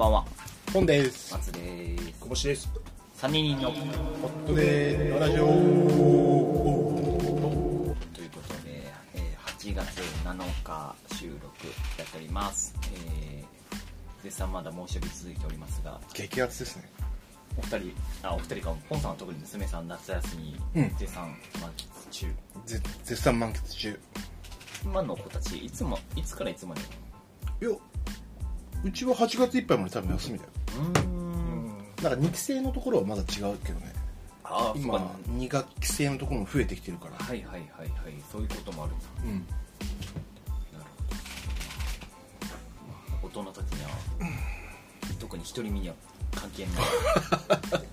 ばんは。本です。松です。小星です。3人のホットで。ラジオ。ということで、えー8月7日収録やっております、えー、絶賛まだ猛暑日続いておりますが。激アツですね。お二人あお二人か。ポンさんは特に娘さん夏休みうん。絶賛満喫中、ぜ絶賛満喫中。今の子たちいつもいつからいつまで？いやうちは8月いっぱいまで多分休みだよ。うーん。なんか2期生のところはまだ違うけどね。あ今そうか。2学期生のところも増えてきてるから。はいはいはいはい。そういうこともあるんだ。うん。なるほど。大人たちには、特に独り身には関係ない。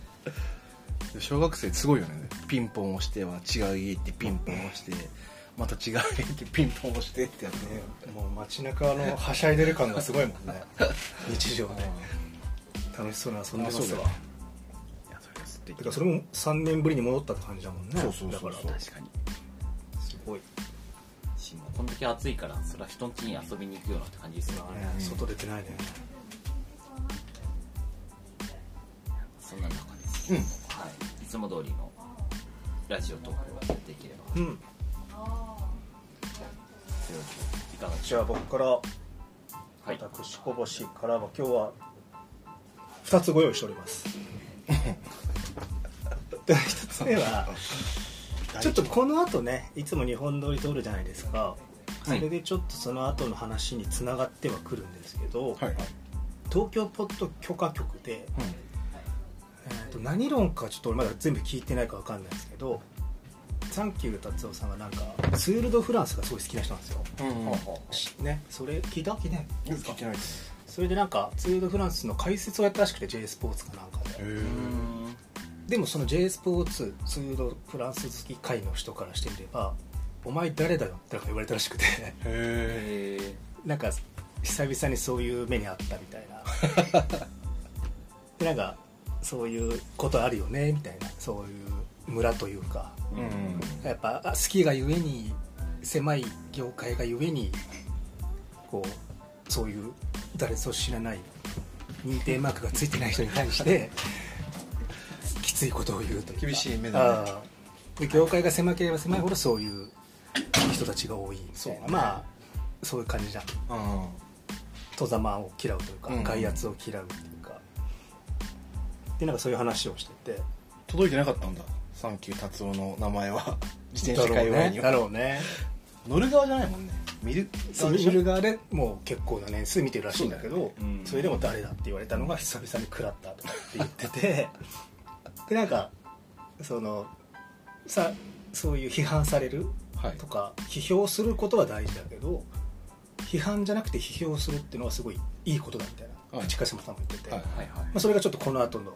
小学生すごいよね。ピンポン押しては違う家行ってピンポン押してまた違う家行ってピンポン押してってやってねもう街中のはしゃいでる感がすごいもんね。日常ね。楽しそうに遊んでますわ。あそうだいやそれは素敵。てかそれも3年ぶりに戻ったって感じだもんね。そうそうそうそう。だから。確かに。すごい。しもうこんだけ暑いからそれは人ん家に遊びに行くようなって感じですよね。ね外出てないね。そんな中です、うん。はい、いつも通りのラジオトークをやっていければ。うんいかがでしじゃあ僕からはい私小星からは今日は2つご用意しております。で1つ目はちょっとこの後ねいつも日本撮り通るじゃないですか。それでちょっとその後の話につながってはくるんですけど、はい。はい東京ポッド許可局で、えー、と何論かちょっと俺まだ全部聞いてないか分かんないですけどサンキュー達夫さんがなんかツール・ド・フランスがすごい好きな人なんですよ、うんうん。しね。それ聞いた？聞いてない？聞いてないですそれでなんかツール・ド・フランスの解説をやったらしくて J スポーツかなんかで。でもその J スポーツツール・ド・フランス好き会の人からしてみれば「お前誰だよ」ってなんか言われたらしくて。なんか久々にそういう目にあったみたいな。でなんかそういうことあるよねみたいな。そういう村というかえうん。やっぱあ好きがゆえに狭い業界がゆえにこうそういう誰そう知らない認定マークがついてない人に対して きついことを言うというか。厳しい目だね。で業界が狭ければ狭いほどそういう人たちが多いそうね。まあそういう感じじゃん。うん。戸ざまを嫌うというか、うん。外圧を嫌うっていうか。でなんかそういう話をしてて。届いてなかったんだサンキュー達夫の名前は 自転車界隈には。だろうね。乗る側じゃないもんね。見る？見る側でもう結構な年数見てるらしいんだけどそれでも誰だって言われたのが久々に食らったとかって言ってて でなんかそのさそういう批判されるはい。とか批評することは大事だけど批判じゃなくて批評するっていうのはすごいいいことだみたいな。はい。口笠さんも言ってて、はいはいはい。まあ、それがちょっとこの後の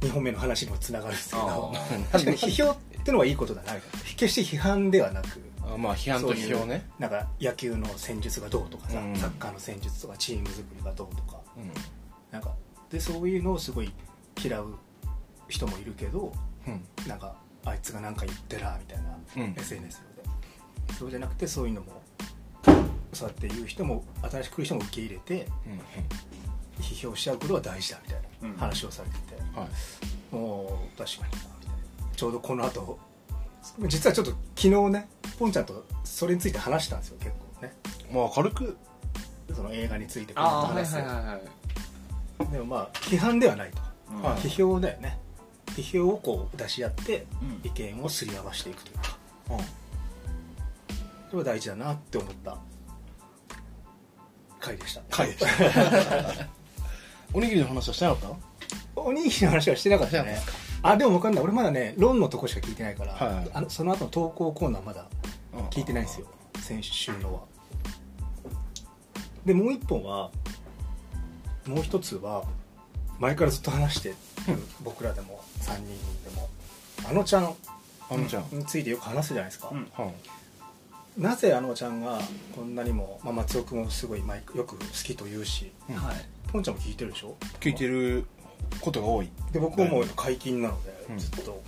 2本目の話にもつながるんですけど。確かに。批評ってのはいいことだな。決して批判ではなく。あまあ批判と批評ね。なんか野球の戦術がどうとかさ、うん。サッカーの戦術とかチーム作りがどうとか。うん。なんかでそういうのをすごい嫌う人もいるけどうん。なんかあいつが何か言ってらみたいな、うん。SNS で。そうじゃなくてそういうのもそうやって言う人も新しく来る人も受け入れてうん批評しちゃうことは大事だみたいうん。な話をされてて、はい。もう確かに。ちょうどこの後実はちょっと昨日ねポンちゃんとそれについて話したんですよ結構ね。まあ軽くその映画についてこの後ああはい話すはいはい。はいでもまあ批判ではないと、うんはい。批評だよね。批評をこう出し合ってうん。意見をすり合わせていくというか。うん。それは大事だなって思った回でした。回でした。おにぎりの話はしてなかっおにぎりの話はしてなかったね。あでも分かんない。俺まだね論のとこしか聞いてないから、はい。あのその後の投稿コーナーまだた聞いてないんですよ。先週のは。でもう一本はもう一つは前からずっと話してる僕らでも3人でもあのちゃんあのちゃん。についてよく話すじゃないですか、うん。はい。なぜあのちゃんがこんなにも、まあ、松尾君もすごいマイクよく好きと言うしうん。はい。ポンちゃんも聞いてるでしょ？聞いてることが多い。で僕ももう解禁なので、うん。ずっと。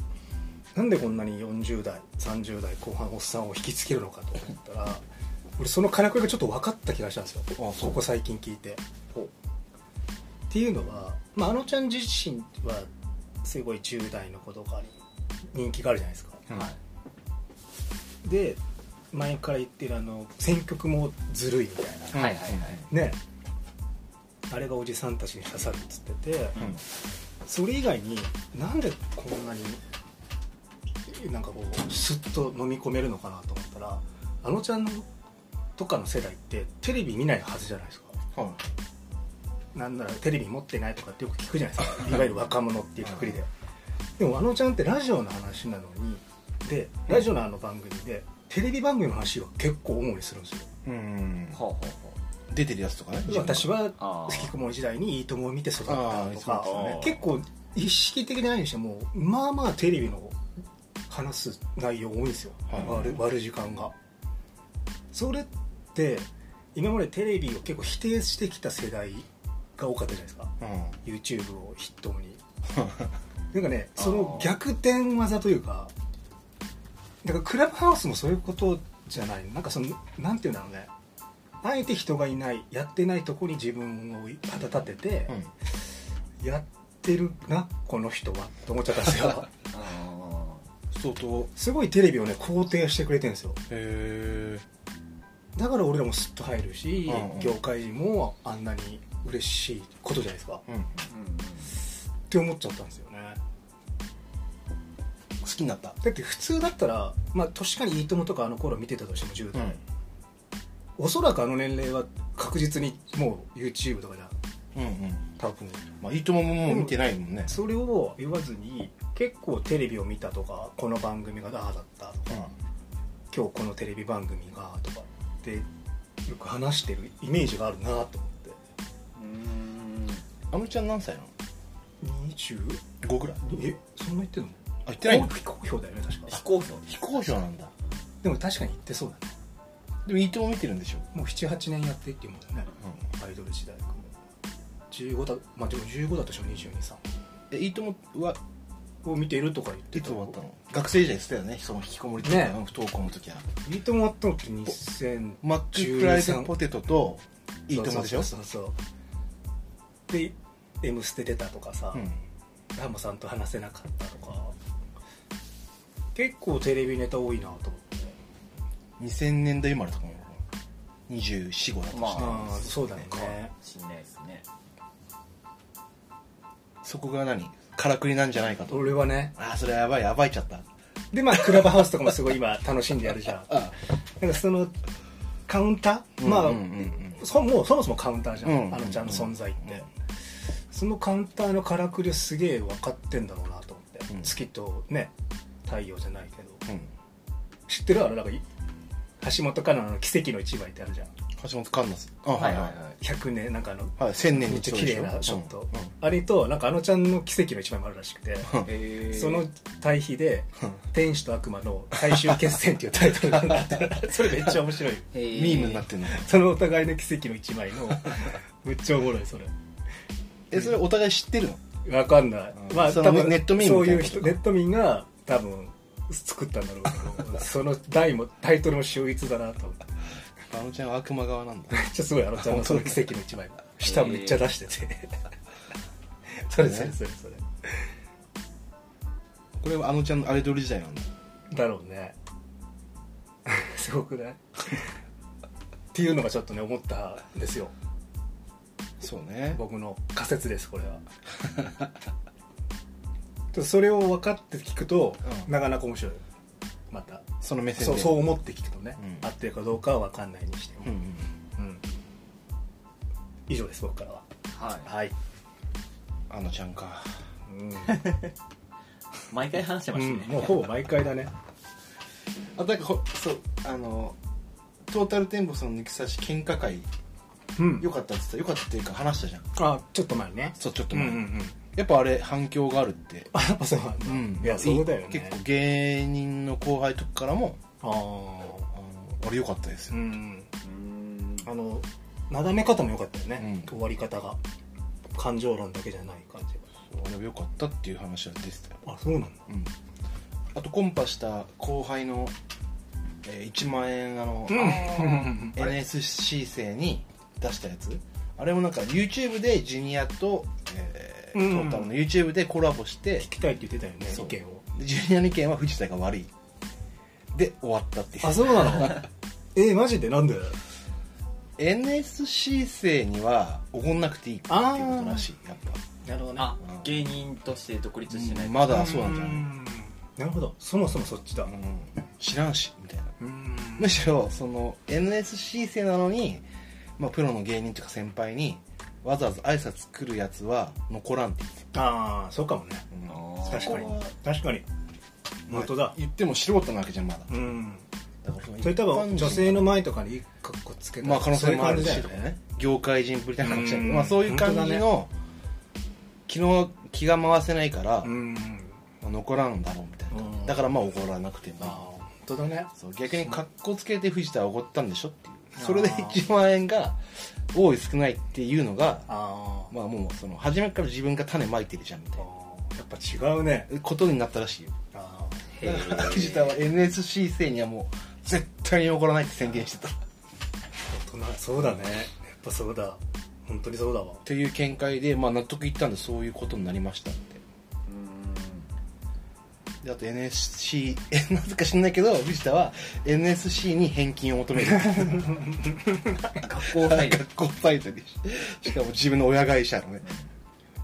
なんでこんなに40代30代後半おっさんを引きつけるのかと思ったら 俺そのからくりがちょっと分かった気がしたんですよ。あそう。ここ最近聞いて。っていうのは、まあ、あのちゃん自身はすごい10代の子とかに人気があるじゃないですか。うんはい。で前から言ってるあの選曲もずるいみたいな。うんはいはいはい。ねあれがおじさんたちに刺さるっつっててうん。それ以外になんでこんなになんかこうスッと飲み込めるのかなと思ったらあのちゃんとかの世代ってテレビ見ないはずじゃないですか。はなんならテレビ持ってないとかってよく聞くじゃないですか。いわゆる若者っていうくくりで。でもあのちゃんってラジオの話なのにでラジオのあの番組でテレビ番組の話は結構主にするんですよ。いうん。ほうほうほ出てるやつとかね。私は引きこもり時代に「いいとも!」を見て育ったとかね。結構意識的でないにしてもまあまあテレビの話す内容多いんですよ、はい。割る割る時間が。それって今までテレビを結構否定してきた世代が多かったじゃないですか。うん。YouTube を筆頭に。なんかねその逆転技というかだからクラブハウスもそういうことじゃない。なんかそのなんていうんだろうねあえて人がいないやってないとこに自分を旗立てて、やってるなこの人はと思っちゃったんですよ。相当。すごいテレビをね肯定してくれてるんですよ。へえだから俺らもスッと入るし、うんうん。業界人もあんなに嬉しいことじゃないですか。うんーうん。って思っちゃったんですよね。好きになった。だって普通だったらまあ確かに「いいとも!」とかあの頃見てたとしても10代、おそらくあの年齢は確実にもう YouTube とかじゃうんうん。多分。まあいいともももう見てないもんね。それを言わずに結構テレビを見たとかこの番組がああだったとか、今日このテレビ番組がとかってよく話してるイメージがあるなと思って。うん。あのちゃん何歳なの？25 5ぐらい。えそんな言ってんの？あ言ってないの？非公表だよね確か。非公表。非公表なんだ。でも確かに言ってそうだねでもいいとも見てるんでしょ？もう78年やってっていうもんね。アイドル時代。から15だまあでも15だとしても223えいいともはを見てるとか言っていつ終わったの？学生時代してたよねその引きこもりとか、ね。不登校の時は。いいともあったのって2000マックフライドポテトといいともでしょ？そうそうそう。で「M ステ」出たとかさ、うん。ラモさんと話せなかったとか。結構テレビネタ多いなと思って2000年代生まれとかも245だとして、まああそうだね。しんないですね。そこが何？からくりなんじゃないかと。俺はね。ああそれやばいやばいちゃった。でまあクラブハウスとかもすごい今楽しんでやるじゃん。あなんかそのカウンター、まあ、うんうんうんそもうそもそもカウンターじゃん、うんあのちゃんの存在って、うんそのカウンターのからくりをすげえ分かってんだろうなと思って、うん。月とね太陽じゃないけど。うん。知ってる？あのなんかい橋本環奈の奇跡の一枚ってあるじゃん。橋本環奈さん。あはいはい。はい100年なんかあのはい千年にめっちゃ綺麗なショット、うん。うんあれとなんかあのちゃんの奇跡の一枚もあるらしくてへーその対比で「天使と悪魔の最終決戦」っていうタイトルがあって それめっちゃ面白い。へー。ミームになってんの。そのお互いの奇跡の一枚のめっちゃおもろいそれ。えそれお互い知ってるの？わかんない、うん。まあその多分ネットミーそういうムみたいなこと？人ネット民が多分作ったんだろうけどその題もタイトルも秀逸だなと思って。あのちゃんは悪魔側なんだ。めっちゃすごいあのちゃんのその奇跡の一枚下めっちゃ出してて。それそれそれそれ。これはあのちゃんのアイドル時代なんだ。だろうね。すごくない？っていうのがちょっとね思ったんですよ。そうね。僕の仮説ですこれは。で それを分かって聞くと、うん。なかなか面白い。またその目線で。そうそう思って聞くとね、うん。合ってるかどうかは分かんないにしても、うんうんうん。以上です僕からは。はい。はい、あのちゃんか。うん。毎回話してまうん。したね、もうほぼ毎回だね。あなんかほそうあのトータルテンボスの抜き差し喧嘩会。うん。よかったって言った。よかったっていうか話したじゃん。あちょっと前ね。そうちょっと前、うんうんうんやっぱあれ反響があるって。あ やっぱそうなんだ、うん。いやそうだよね。結構芸人の後輩とかからもああのあれ良かったですよ、あうん。うん。あのなだめ方も良かったよね、うん。終わり方が。感情論だけじゃない感じそうあれは良かったっていう話は出てたよ、があそうなんだ。うん、あとコンパした後輩の、えー1万円あの、うん。NSC 生に出したやつ。あれもなんか YouTube でジュニアと、えーうんトータルの YouTube でコラボして聞きたいって言ってたよねそう。意見を。でジュニアの意見は藤田が悪い。で終わったっていう。あそうなの？えー、マジで？なんで？NSC 生にはおごんなくていいっていうことらしい。やっなるほどあ。うん芸人として独立しないぱまだそうなんじゃない？なるほど。そもそもそっちだ。うん。知らんしみたいな。うん。むしろその NSC 生なのに、まあ、プロの芸人とか先輩にわざわざ挨拶来るやつは残らんって言ってああそうかもね。た、あー確かに。確かに。本当だ。言っても素人なわけじゃんまだ。うん。だからそれ多分女性の前とかにいい格好つけたまあ可能性もあるしね。業界人ぶりな話だけど、うん。まあ、そういう感じの、昨日気が回せないから、うん。まあ残らんだろうみたいな、うん。だからまあ怒らなくても。ああ本当だね。そう逆に格好つけて藤田は怒ったんでしょっていう。それで1万円が多い少ないっていうのがあまあもうその初めから自分が種まいてるじゃんみたいあやっぱ違うね。なことになったらしいよ。あへだからー。藤田は NSC 生にはもう絶対に怒らないって宣言してた。っ大人そうだね。やっぱそうだ。本当にそうだわ。ていう見解で、まあ、納得いったんでそういうことになりましたであと NSC えなぜか知んないけど藤田は NSC に返金を求める。学校入る学校サイトにしかも自分の親会社のね。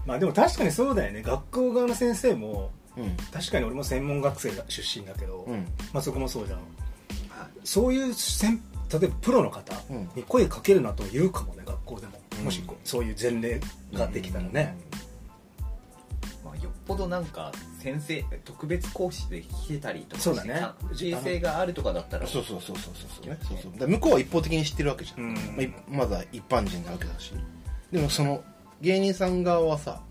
まあでも確かにそうだよね。学校側の先生もうん。確かに俺も専門学生だ出身だけど、うん。まあそこもそうじゃん。そういう先例えばプロの方うん。に声かけるなと言うかもね学校でも、うんもしこうそういう前例ができたらね、まあ、よっぽどなんか先生特別講師で来てたりとかそうだね。人生があるとかだったら。そうそうそうそうそうそうね。そうそう。向こうは一方的に知ってるわけじゃん、うん。まあい、まだ一般人なわけだし。でもその芸人さん側はさ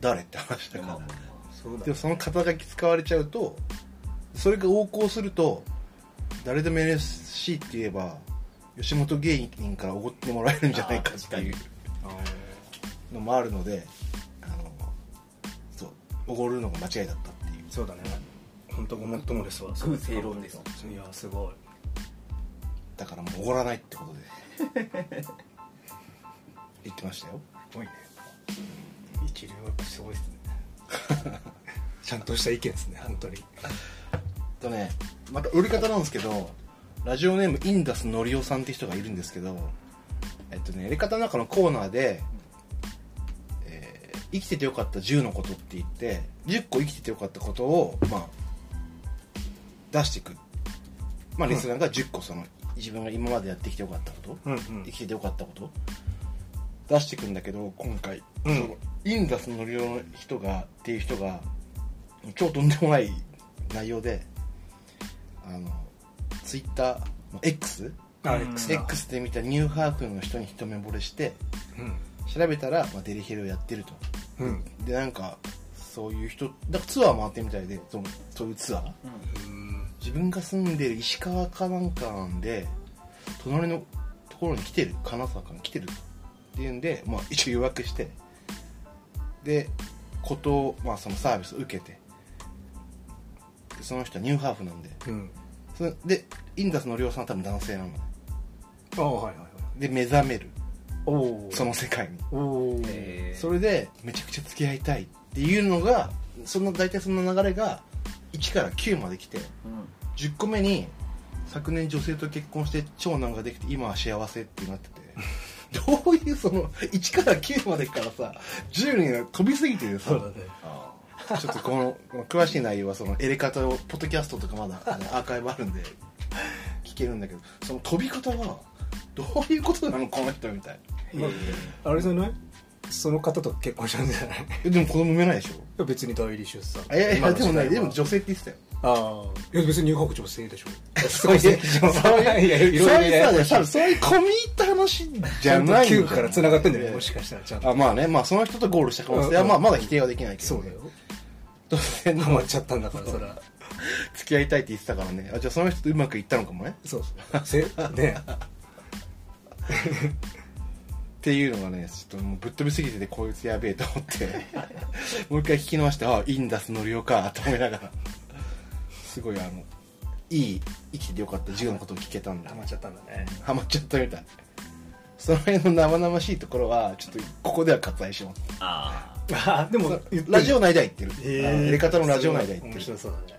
誰って話だから、まあまあまそうだでもその肩書き使われちゃうとそれが横行すると誰でも NSC って言えば吉本芸人からおごってもらえるんじゃないかっていうあのもあるのでおごるのが間違いだったっていう。ーそうだね。本当ごもっともですわ。空正論です。いやすごい。だからもうおごらないってことで。言ってましたよ。すごいね。一流はすごいですね。ちゃんとした意見ですね。本当に。とねまた売り方なんですけどラジオネームインダスのりおさんって人がいるんですけどえっとねやり方の中のコーナーで、えー生きててよかった10のことって言って10個生きててよかったことをまあ出していく。まあリスナーが10個その自分が今までやってきてよかったこと、うんうん。生きててよかったこと出していくんだけど今回、うん。そのインダスのりおの人がっていう人が超とんでもない内容であのツイッター X? X だ。X で見たニューハーフの人に一目惚れしてうん。調べたら、まあ、デリヘルをやってるとうん。でなんかそういう人だからツアー回ってるみたいでそのそういうツアー。うん。自分が住んでる石川かなんかなんで隣のところに来てる金沢から来てるっていうんで、まあ、一応予約してでことを、まあ、そのサービスを受けてでその人はニューハーフなんでうん。それでインダスの量さんは多分男性なの。ああはいはいはい。で目覚めるその世界に。それでめちゃくちゃ付き合いたいっていうのがその大体その流れが1から9まで来てうん。10個目に昨年女性と結婚して長男ができて今は幸せってなってて。どういうその1から9までからさ10に飛びすぎてるさそうだね。あちょっとこのこの詳しい内容はそのエレカタをポッドキャストとかまだ アーカイブあるんで聞けるんだけどその飛び方はどういうことなのこの人みたいーへーあれじゃない？その方と結婚したんじゃない？いえでも子供産めないでしょ？や別に代理出産。あいやいやでもね今の時代は。でも女性って言ってたよ。ああ。いや別に入国女性でしょ。そういう、そういう、いやいろいろそういうさ、そういう込み入った話じゃないん9から繋がってんだよねもししかしたらちゃんと。あ、まあね、まあその人とゴールした可能性。は、うん。まあまだ否定はできないけど、そうだよ。突然のハマっちゃったんだからそら付き合いたいって言ってたからね。あ、じゃあその人とうまくいったのかもね。そうそう。せねっていうのがね、ちょっともうぶっ飛びすぎててこいつやべえと思って、もう一回聞き直して、あ、インダスのりおか、と思いながら、すごいあの、いい、生きててよかった10のことを聞けたんだ。ハ。マっちゃったんだね。ハマっちゃったみたい。その辺の生々しいところはちょっとここでは割愛します。ああでもラジオ内では言ってる、へー。あのやり方のラジオ内では言って面る白そうだね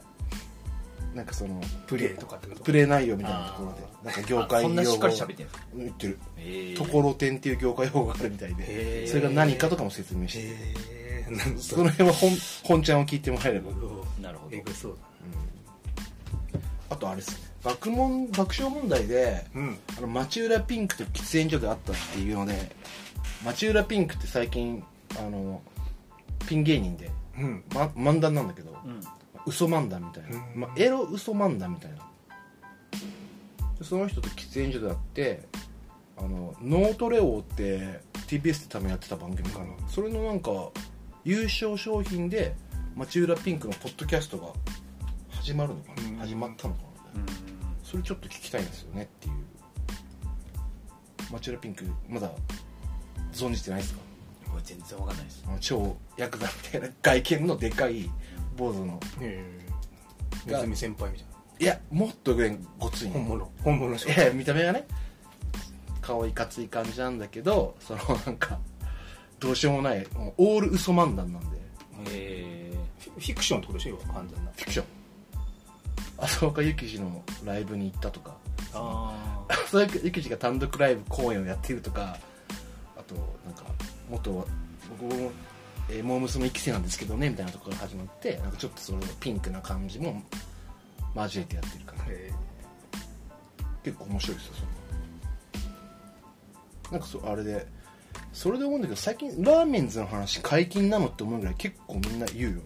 なんかそのプレイとかってこと？プレイ内容みたいなところで。なんか業あ界そんなしっかり用語喋ってんす言ってる。へえところてんっていう業界用語があるみたいへでー。それが何かとかも説明して。へえなんその辺は本本ちゃんを聞いてもらえれば。なるほど。えぐそうあとあれですね。爆問爆笑問題でだうん。あの町浦ピンクと喫煙所であったっていうので町浦ピンクって最近あのピン芸人で、うん。ま、漫談なんだけど、うん嘘漫談みたいな、うん。まあ、エロ嘘漫談みたいな。でその人と喫煙所であってあのノートレオって TBS で多分やってた番組かな。それのなんか優勝商品で町浦ピンクのポッドキャストが始まるのかな、うん。始まったのかな、うん。それちょっと聞きたいんですよねっていう。町浦ピンクまだ存じてないですか？これ全然わかんないです。超ヤクザみたいな外見のでかい坊主の。へえネズミ先輩みたいいやもっと上ごつい。な本物。本物の人。いや見た目がね顔いかつい感じなんだけどそのなんかどうしようもないもうオール嘘漫談なんで。へフィフィクションってことでしょ？完全な。フィクション。浅岡幸二のライブに行ったとか。あ浅岡幸二が単独ライブ公演をやっているとかあとなんか元は僕も、えー、モー娘。一期生なんですけどねみたいなところから始まってなんかちょっとそのピンクな感じも交えてやってるからへ結構面白いですよそれなんかそうあれでそれで思うんだけど最近ラーメンズの話解禁なのって思うぐらい結構みんな言うよね。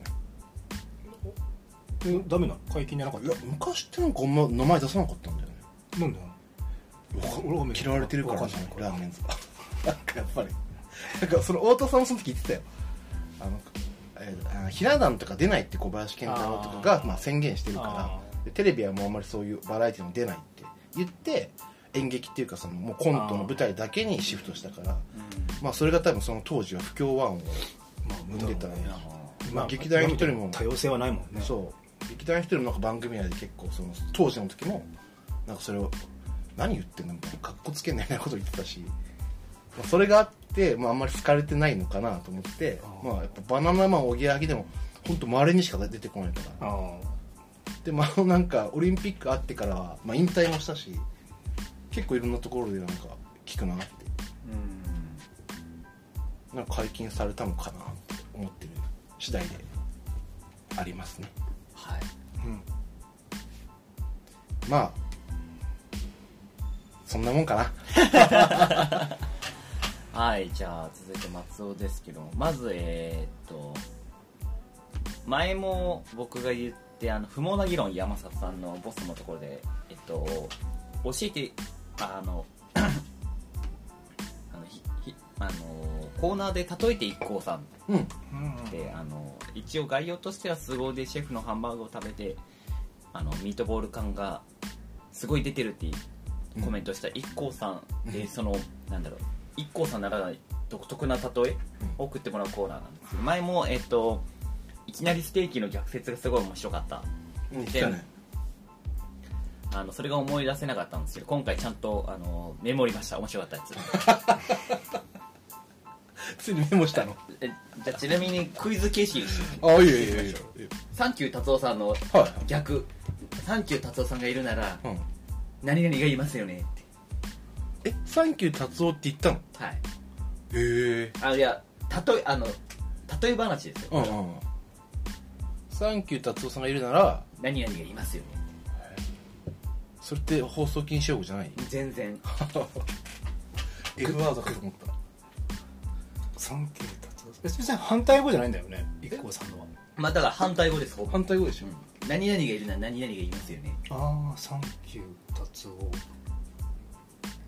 えダメなの？解禁じゃなかっいや昔ってなんかあんま名前出さなかったんだよね。たなんで嫌われてるからわかんない。ラーメンズがなんかやっぱり。なんかその太田さんもその時言ってたよあの、えーひな壇とか出ないって小林健太郎とかがまあ、宣言してるかあらでテレビはもうあんまりそういうバラエティーも出ないって言って演劇っていうかそのもうコントの舞台だけにシフトしたからまあそれが多分その当時は不協和音をまあ無生んでたらね駄まあ劇団一人も多様性はないもんね。そう。劇団一人もなんか番組内で結構その当時の時もなんかそれを何言ってんのみたいなかっこつけんなみたいなこと言ってたし、まあ、それがあって、まあ、あんまり好かれてないのかなと思ってあー。まあやっぱバナナマンおぎやはぎでも本当稀にしか出てこないから。あでまあなんかオリンピックあってからは、まあ、引退もしたし結構いろんなところでなんか聞くなって。うん。なんか解禁されたのかなって思ってる次第でありますね。はい。あうん。まあそんなもんかな はいじゃあ続いて松尾ですけどまずえーっと前も僕が言ってあの不毛な議論山里さんのボスのところでえっと教えてあの あのひひあのコーナーで例えて一行さんうん。うんであの一応概要としては凄腕でシェフのハンバーグを食べてあのミートボール感がすごい出てるってコメントした IKKO さんで、うん。そのなんだろう IKKO さんならない独特な例えを送ってもらうコーナーなんです。けど前もえっといきなりステーキの逆説がすごい面白かった。うん来たねあのそれが思い出せなかったんですけど今回ちゃんとあのメモりました。面白かったやつ。ついにメモしたの？えじゃあちなみにクイズ形式ですあいいよいいよいいよいいよ。サンキュー達夫さんのはい。逆。サンキュー達夫さんがいるならうん。何々がいますよねってえサンキュー達夫って言ったの？はい。へえ。あいや例えあの例え話ですよ、うんうんサンキュー達夫さんがいるなら何々がいますよね。それって放送禁止用語じゃない？全然。F ワードかと思った。サンキュー達夫別に反対語じゃないんだよね？一光さんのは。まあだから反対語です。ほぼ反対語でしょ、うん。何々がいるなら何々がいますよね。ああサンキュー達夫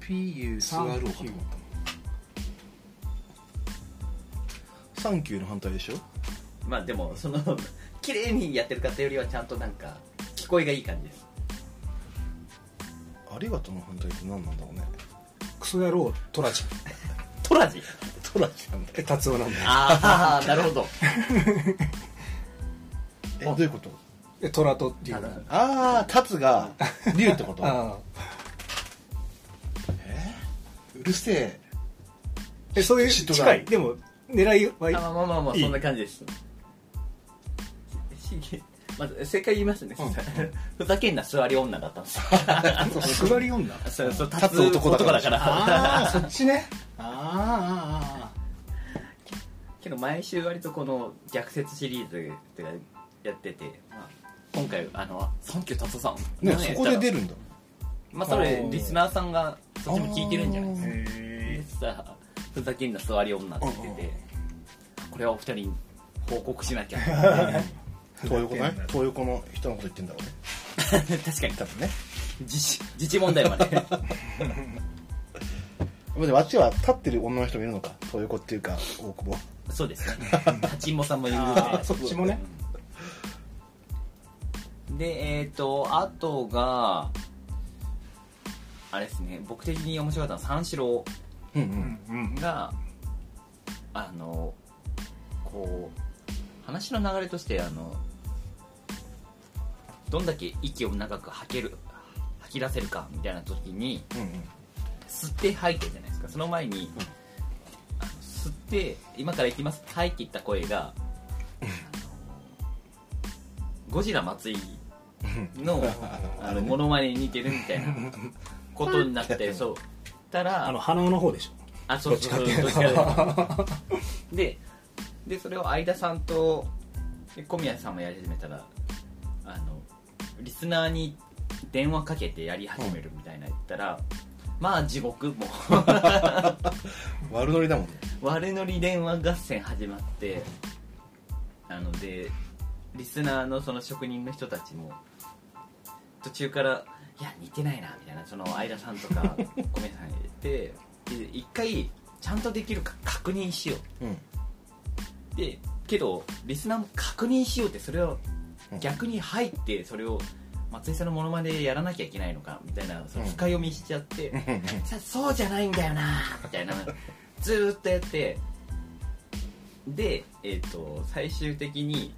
PU スワローかと思ったサンキュー。の反対でしょ？まあでもその 綺麗にやってる方よりはちゃんとなんか聞こえがいい感じです。ありがとうの反対って何なんだろうね。クソ野郎トラジ。トラジ？トラジなんだえ達夫なんだよ。ああなるほど。えどういうこと？えトラトっていああタツが竜ってこと？あうるせえ。えそういう近い。でも狙いはあまあまあまあまあいい。そんな感じです。しまず正解言いますね、うんふざけんな座り女だったんですよ座り女そうそう立立つ男だからだからああそっちねあけど毎週割とこの逆説シリーズとかやってて、まあ、今回あの「サンキュー達夫さん」ねそこで出るるんだまあそれリスナーさんがそっちも聞いてるんじゃないですか。ふざけんな座り女って言っててこれはお二人に報告しなきゃ。東横ね東横の人のこと言ってんだろうね。確かに。多分ね。自治自治問題まで。でもあっちは立ってる女の人もいるのか？東横っていうか大久保。そうですね。立ちんぼさんもいるんで。そっちもね。でえっ、とあとがあれですね。僕的に面白かったのは三四郎。うんううんがあのこう話の流れとしてあのどんだけ息を長く吐ける吐き出せるかみたいな時にうんうん吸って吐いてるじゃないですか。その前に、あの吸って今から行きます。吐いていった声が、ゴジラ松井の あのモノマネに似てるみたいなことになってそう。たらあの鼻の方でしょ。あそうそうそうどっちかでででそれを相田さんとで小宮さんもやり始めたらあのリスナーに電話かけてやり始めるみたいな言ったら、まあ地獄も。う 悪ノリだもんね。悪乗り電話合戦始まってなのでリスナーのその職人の人たちも途中から「いや似てないな」みたいなその相田さんとか 小宮さんに言ってで一回ちゃんとできるか確認しよう。でけどリスナーも確認しようってそれをうん。逆に入ってそれを松井さんのモノマネでやらなきゃいけないのかみたいなその深読みしちゃって、さそうじゃないんだよなみたいなずーっとやってでえっ、と最終的に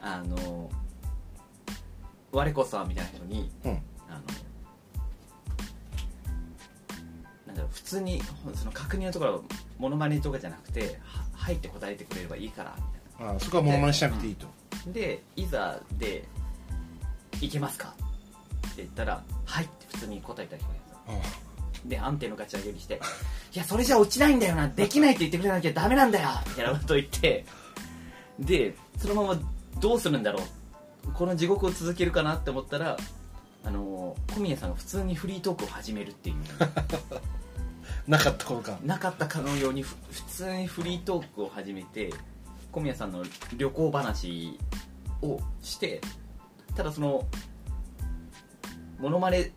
あの我こそはみたいな人にうん普通にその確認のところモノマネとかじゃなくては入って答えてくれればいいからみたいな。あそこはモノマネしなくていいと。でいざで「いけますか?」って言ったら「はい」って普通に答えた人がいる。んで安定のガチ上げにして「いやそれじゃ落ちないんだよなできないって言ってくれなきゃダメなんだよ」みたいなことを言ってでそのままどうするんだろう。この地獄を続けるかなって思ったらあの小宮さんが普通にフリートークを始めるっていう なかったことか。なかったかのようにふ普通にフリートークを始めて小宮さんの旅行話をしてただそのモノマネ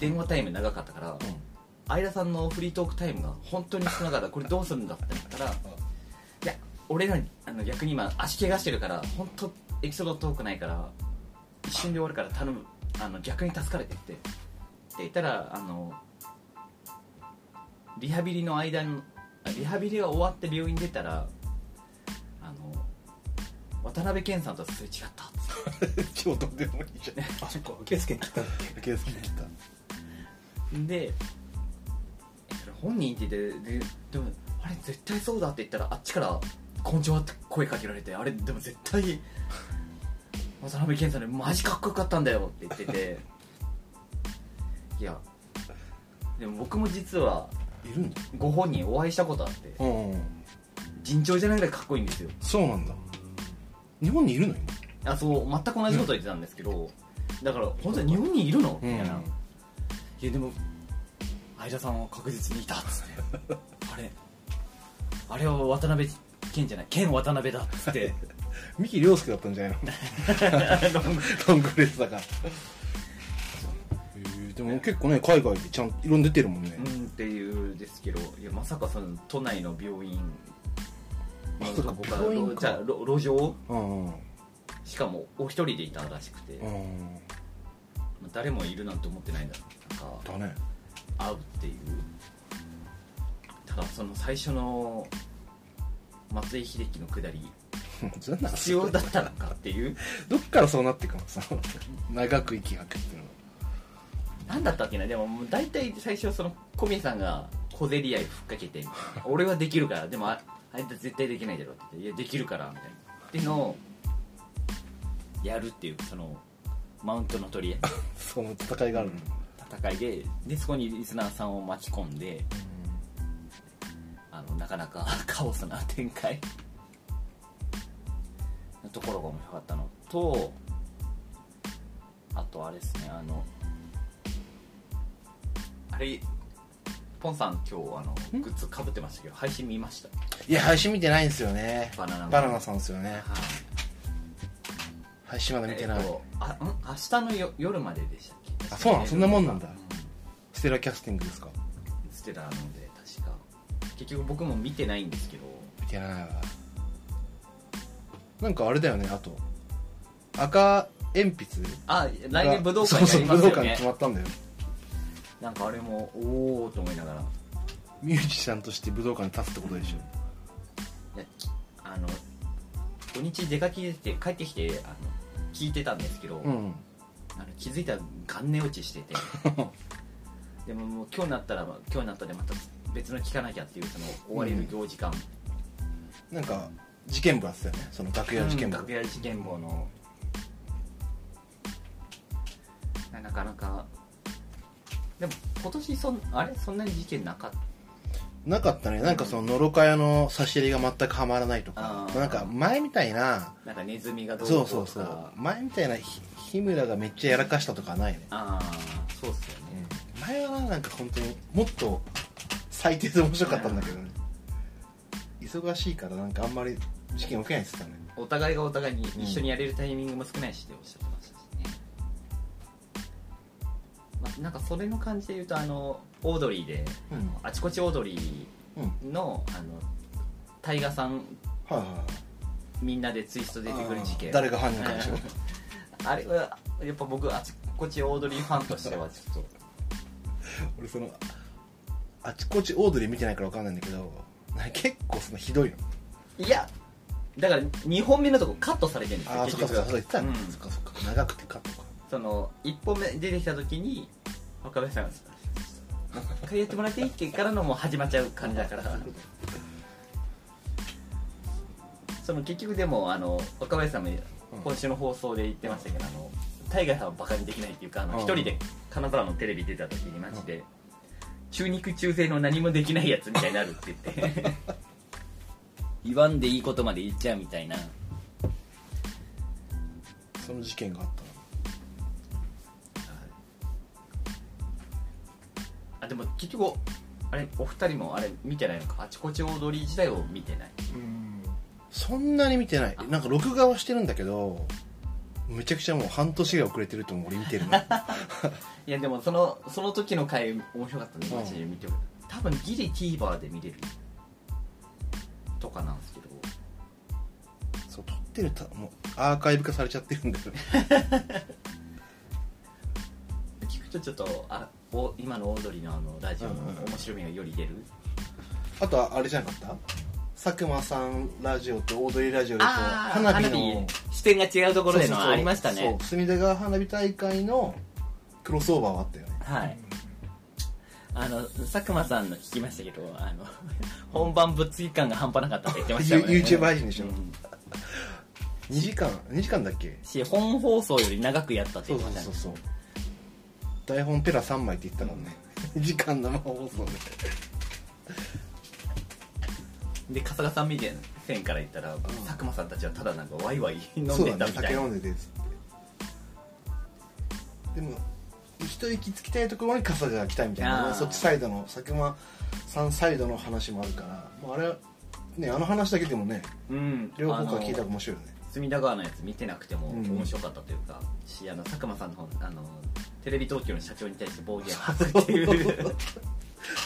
電話タイム長かったから、相田さんのフリートークタイムが本当に少なかった。これどうするんだってなったらいや俺らあの逆に今足怪我してるから本当エピソードトークないから一瞬で終わるから頼む。あの逆に助かれてって。って言ったらあのリハビリの間にあリハビリが終わって病院出たらあの渡辺謙さんとすれ違った。っつって超どうでもいいじゃん。あそっかケースケ切ったんだっけ。ケース切った。でえそれ本人って言ってででもあれ絶対そうだって言ったらあっちから「こんにちは」って声かけられてあれでも絶対渡辺謙さんでマジかっこよかったんだよって言ってて。いやでも僕も実はいるんだ。ご本人お会いしたことあってうんうん。尋常じゃないぐらいかっこいいんですよ。そうなんだ。日本にいるの？今あそう全く同じこと言ってたんですけど、だから本当に日本にいるの？みたいな、うんいやでも相田さんは確実にいたっつって。あれあれは渡辺謙じゃない？剣渡辺だっつって。三木亮介だったんじゃないの？ロングレースだか。らも結構ね海外でちゃんといろんな出てるもんね。うんっていうですけどいやまさかその都内の病院あか病院かじゃあ路路上？うんうん。しかもお一人でいたらしくて、うん誰もいるなんて思ってないんだなんかだね。会うっていう。ただその最初の松井秀喜のくだり 必要だったのかっていう。どっからそうなっていくの？さ長く息吐くっていうの何だったっけな？でももう大体最初その小宮さんが小競り合いふっかけて俺はできるからでもああいつ絶対できないだろって言っていやできるからみたいな。っていうのをやるっていうそのマウントの取り合い。その戦いがある。の、戦いででそこにリスナーさんを巻き込んであのなかなか カオスな展開。のところが面白かったのとあとあれですねあのあれポンさん今日あのグッズかぶってましたけど配信見ました？いや配信見てないんですよね。バナナバナナさんですよね。はい。配信まだ見てない、えっとあん？明日のよ夜まででしたっけ？あそうなの？そんなもんなんだ。うステラキャスティングですか？ステラなので確か。結局僕も見てないんですけど。見てないわ。なんかあれだよねあと。赤鉛筆あ来年武道館そうそう武道館決まったんだよなんかあれもおおと思いながら。いミュージシャンとして武道館に立つってことでしょ。やあの土日出かけて帰ってきてあの聞いてたんですけど、うんあの気づいたら元寝落ちしてて。でももう今日になったら今日になったでまた別の聞かなきゃっていうその追われる行時間、なんか事件簿あってたよね。その楽屋事件簿、楽屋事件簿の。ななかなかでも今年そんあれ？そんなに事件なかった？なかったね。なんかそののろか屋の差し入れが全くはまらないとか。あー。なんか前みたいな。なんかネズミがどうこそうそうそう。前みたいなひ日村がめっちゃやらかしたとかはないね、ああそうっすよね、前はなんか本当にもっと最低で面白かったんだけどね。忙しいからなんかあんまり事件起きないって言ってたね。お互いがお互いに一緒にやれるタイミングも少ないしっておっしゃってましたし。ね、まあ、なんかそれの感じで言うとあのオードリーでうん。あちこちオードリうん。ーのあのタイガさんはいはいみんなでツイスト出てくる事件。誰が犯人かでしょ。あれはやっぱ僕あちこちオードリーファンとしてはちょっと。俺そのあちこちオードリー見てないから分かんないんだけど結構そのひどいの。いやだから2本目のとこカットされてるんですよああそっかそっかそうそっかそっか。長くてカットかその1本目出てきた時に若林さんが「もう一回やってもらっていい?」ってからのもう始まっちゃう感じだから。その結局でもあの若林さんも今週の放送で言ってましたけどあのタイガーさんはバカにできないっていうかあのうん。一人で金沢のテレビ出た時にマジで中肉中背の何もできないやつみたいになるって言って。言わんでいいことまで言っちゃうみたいな。その事件があったあでも結局あれお二人もあれ見てないのか？あちこち踊り自体を見てない。そんなに見てない。なんか録画はしてるんだけどめちゃくちゃもう半年ぐらい遅れてると思う俺見てるの いやでもそのその時の回面白かったんでうん。マジで見ても多分ギリ TVer で見れるとかなんですけど。そう撮ってるたもうアーカイブ化されちゃってるんだよ 聞くとちょっとあお今のオードリーのあのラジオの面白みがより出る、あとはあれじゃなかった？佐久間さんラジオとオードリーラジオでこうあー花火の視点が違うところでそうそうそう。のありましたね。そう。隅田川花火大会のクロスオーバーはあったよね。はい。あの佐久間さんの聞きましたけどあの 本番ぶっつぎ感が半端なかったって言ってましたもんね。YouTube 配信でしょ。うん。2時間2時間だっけ？し本放送より長くやったってそう言ってましたね。そうそうそう台本ペラ3枚って言ったからね。2時間生放送でで春日さん見て線から言ったら、佐久間さんたちはただなんかワイワイ飲んでたみたいな、飲んでてっつって。でも一息つきたいところに春日が来たみたいな。そっちサイドの佐久間さんサイドの話もあるから。もうあれはねあの話だけでもねうん。両方から聞いたら面白いよね。隅田川のやつ見てなくてもうん。面白かったというか、しあの佐久間さんの方あのテレビ東京の社長に対して暴言を吐くっていう。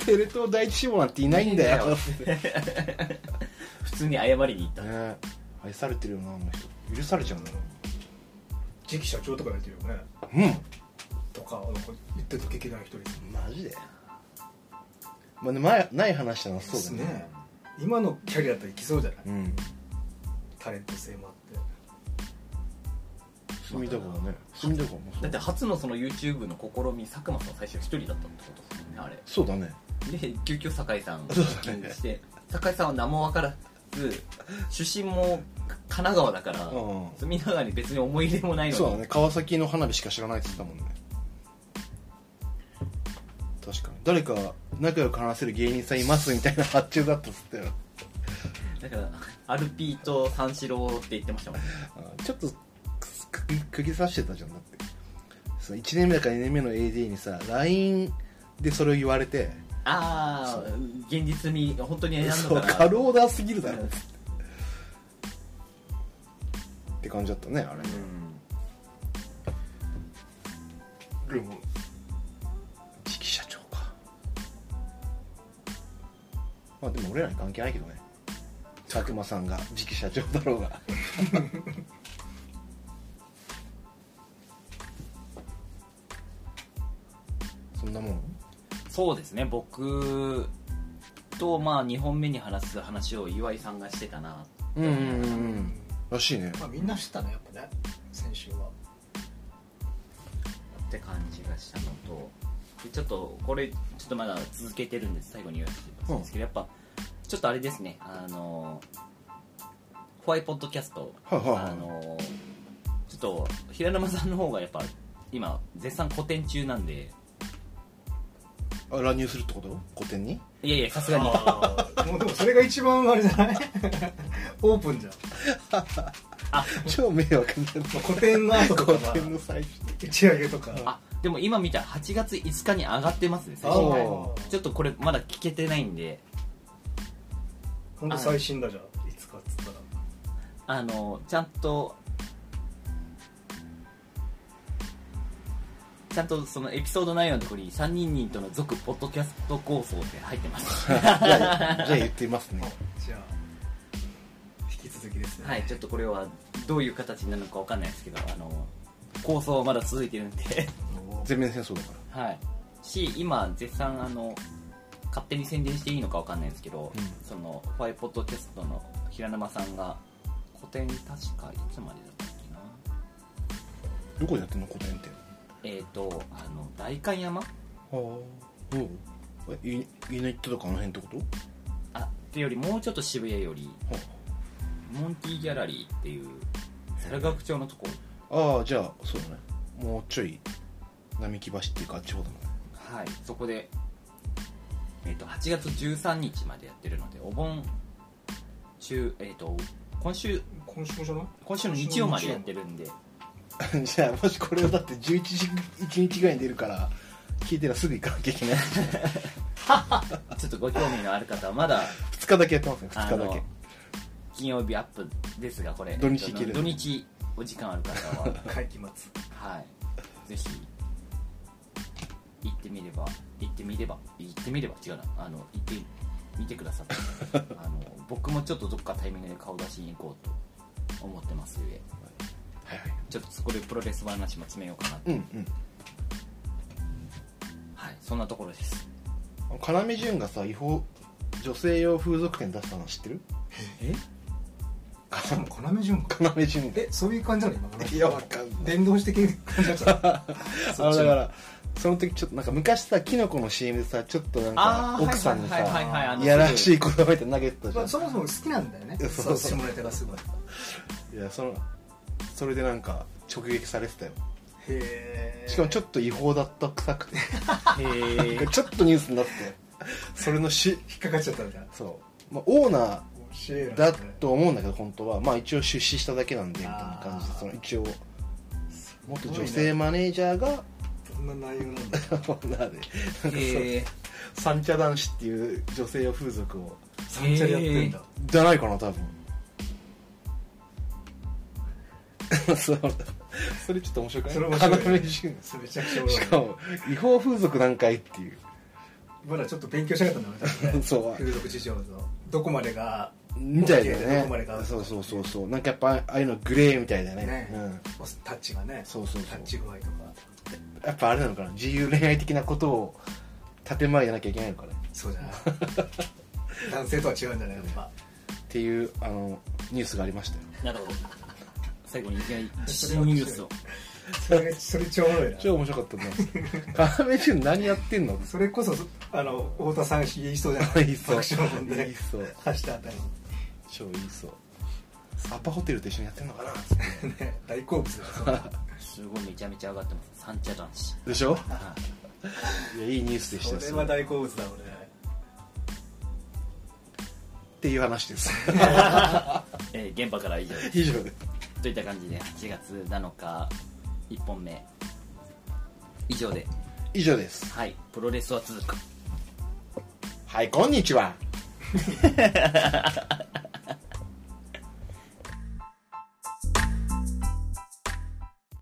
テレ東第一志望なんていないんだよ。普通に謝りに行った、ね愛されてるよなあの人。許されちゃうんだよ次期社長とかやってるよね。うん。とかなんか言ってた劇団一人マジで？まあね前ない話したのはそうだね。今のキャリアだったらいきそうじゃない？うん。タレント性もあって隅田川ね隅田川もそう。だって初のその YouTube の試み佐久間さん最初一人だったってことですよねあれ。そうだね。で急遽酒井さんをそう発だね。見して酒井さんは何も分からず出身も神奈川だからうん。隅田川に別に思い入れもないのに。そうだね。川崎の花火しか知らないって言ってたもんね。確かに。誰か仲良く話せる芸人さんいますみたいな発注だったっつったよだからアルピーと三四郎って言ってましたもんね。あちょっと釘刺してたじゃんだって。その1年目だか2年目の AD にさ LINE でそれを言われて。ああ現実味本当に選んそうだから軽オーダーすぎるだろ。って感じだったねあれ。ね、でも次期社長か。まあでも俺らに関係ないけどね。佐久間さんが次期社長だろうが そんなもん？そうですね。僕とまあ2本目に話す話を岩井さんがしてたなうんうんうんらしいね。まあみんな知ったねやっぱね。先週は。って感じがしたのと。でちょっとこれちょっとまだ続けてるんです。最後に言わせてほしいん。ですけど、やっぱちょっとあれですね。あのホワイポッドキャスト、はいはいはい。あのちょっと平沼さんの方がやっぱ今絶賛古典中なんであ乱入するってこと？古典に？いやいやさすがに。あー。もうでもそれが一番あれじゃない？オープンじゃん。あ超迷惑になる。古典の後とか古典の最初打ち上げとか。あでも今見たら8月5日に上がってますね最あ新回。ちょっとこれまだ聞けてないんで。本当最新だじゃんいつかっつったら。あのちゃんとちゃんとそのエピソード内容のところに3人人との続ポッドキャスト構想って入ってます。じゃあじゃあ言ってみますね。じゃあ引き続きですね。はいちょっとこれはどういう形になるのかわかんないですけどあの構想はまだ続いてるんで。全面戦争だかはい。し今絶賛あの勝手に宣伝していいのかわかんないんですけど、うん。そのファイポッドキャストの平沼さんが古典確かいつまでだったっけな。らどこでやってんの？古典ってえっ、とあの代官山？はあう？んえいいないってとかあの辺ってこと？あってよりもうちょっと渋谷よりはモンティギャラリーっていう猿楽町のとこ。ああじゃあそうだね。もうちょい並木橋っていうかあっち方だもんね。はい。そこで、えー、と8月13日までやってるのでお盆中えっ、と今週今週じゃない？今週の日曜までやってるんで じゃあもしこれをだって11時1日ぐらいに出るから聞いてらすぐ行かなきゃいけない。ちょっとご興味のある方はまだ2日だけやってますね2あの日だけ。金曜日アップですがこれ。土日行ける土日お時間ある方は。会期末。はい。ぜひ行ってみれば行ってみれば行ってみれば違うな。あの行ってみてくださって あの僕もちょっとどっかタイミングで顔出しに行こうと思ってますゆえはいはい。ちょっとそこでプロレス話も詰めようかなと、うんうん。はいそんなところです。要潤がさ違法女性用風俗店出したの知ってるえしかも要潤か要潤がえそういう感じなの今いやわかんない伝道師的な感じだったあのだからその時ちょっとなんか昔さキノコの CM でさちょっとなんかあー奥さんにはいはいはいはいあのさいやらしい言葉みたいなの投げてたじゃんまあそもそも好きなんだよねいやそうそう下ネタがすごいいやそのそれでなんか直撃されてたよ。へえしかもちょっと違法だった臭くて。へえちょっとニュースになって。それのし引っかかっちゃったみたいな。そう、まあ、オーナーだと思うんだけど本当は。まあ一応出資しただけなんでみたいな感じで。その一応元女性マネージャーが。どんな内容なんだ。オーナーで。三茶男子っていう女性用風俗を三茶でやってんだ。じゃないかな多分 そう。それちょっと面白くない？それ面白い。要潤それめちゃくちゃ面白い。しかも違法風俗なんかいっていう。まだちょっと勉強しなかったんだよね。そう。風俗事情のどこまでがみたいだよ OK どこまでが。ねそうそうそうそう。なんかやっぱああいうのグレーみたいだね。ね。うん、タッチがね。そうそうそう。タッチ具合とか。やっぱあれなのかな。自由恋愛的なことを建前じゃなきゃいけないのかね。そうじゃない。男性とは違うんじゃない？やっぱ。っていうあのニュースがありましたよ。なるほど最後にいきなり新ニュースを。それそれ超おもろいな。超面白かったねカメチューン何やってんの？それこそあの太田さん言いそうじゃない？言いそう言いそう走ったあたり超言いそうアパホテルと一緒にやってんのかな？っつってにね大好物すごいめちゃめちゃ上がってます。三茶男子でしょ？はいやいいニュースでしたよ。それは大好物だ俺。っていう話です。えー現場から以上です。以上でといった感じで8月7日1本目。以上で。以上です。はい。プロレスは続く。はいこんにちは